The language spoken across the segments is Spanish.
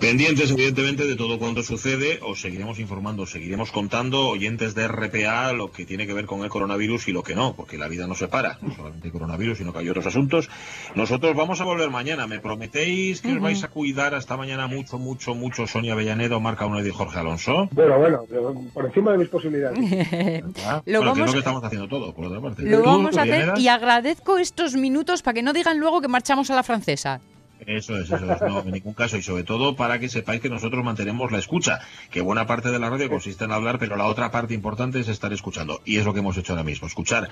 Pendientes, evidentemente, de todo cuanto sucede, os seguiremos informando, os seguiremos contando, oyentes de RPA, lo que tiene que ver con el coronavirus y lo que no, porque la vida no se para, no solamente el coronavirus, sino que hay otros asuntos. Nosotros vamos a volver mañana, ¿me prometéis que os vais a cuidar hasta mañana mucho, mucho, mucho Sonia Avellaneda, Marca Uno y Jorge Alonso? Bueno, bueno, por encima de mis posibilidades. lo bueno, vamos... que es lo que estamos haciendo todo, por otra parte. Lo vamos a hacer y agradezco estos minutos para que no digan luego que marchamos a la francesa. Eso es, eso es, no, en ningún caso. Y sobre todo para que sepáis que nosotros mantenemos la escucha, que buena parte de la radio consiste en hablar, pero la otra parte importante es estar escuchando. Y es lo que hemos hecho ahora mismo, escuchar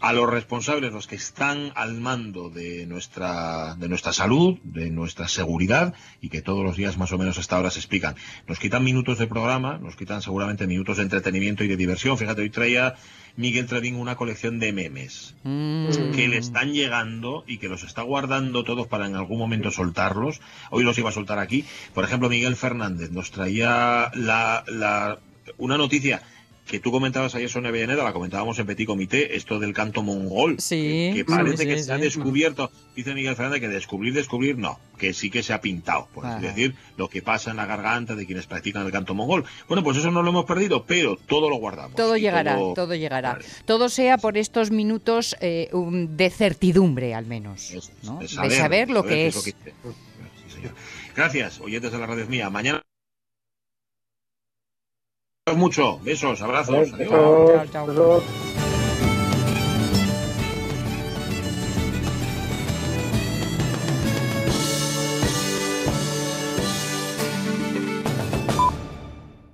a los responsables, los que están al mando de nuestra, de nuestra salud, de nuestra seguridad, y que todos los días más o menos hasta ahora se explican. Nos quitan minutos de programa, nos quitan seguramente minutos de entretenimiento y de diversión. Fíjate, hoy traía Miguel Trevín una colección de memes mm. que le están llegando y que los está guardando todos para en algún momento soltarlos. Hoy los iba a soltar aquí. Por ejemplo, Miguel Fernández nos traía la, la, una noticia que tú comentabas ayer, Sonia Villaneda, la comentábamos en Petit Comité, esto del canto mongol, sí, que, parece que se ha descubierto, dice Miguel Fernández, que descubrir, descubrir, no, que sí que se ha pintado, por decir, lo que pasa en la garganta de quienes practican el canto mongol. Bueno, pues eso no lo hemos perdido, pero todo lo guardamos. Todo llegará, todo, llegará. Todo sea por estos minutos eh, de certidumbre, al menos, de, saber, lo que es. Gracias, oyentes de la radio mía. Mañana mucho. Besos, abrazos. Adiós. Chao, chao.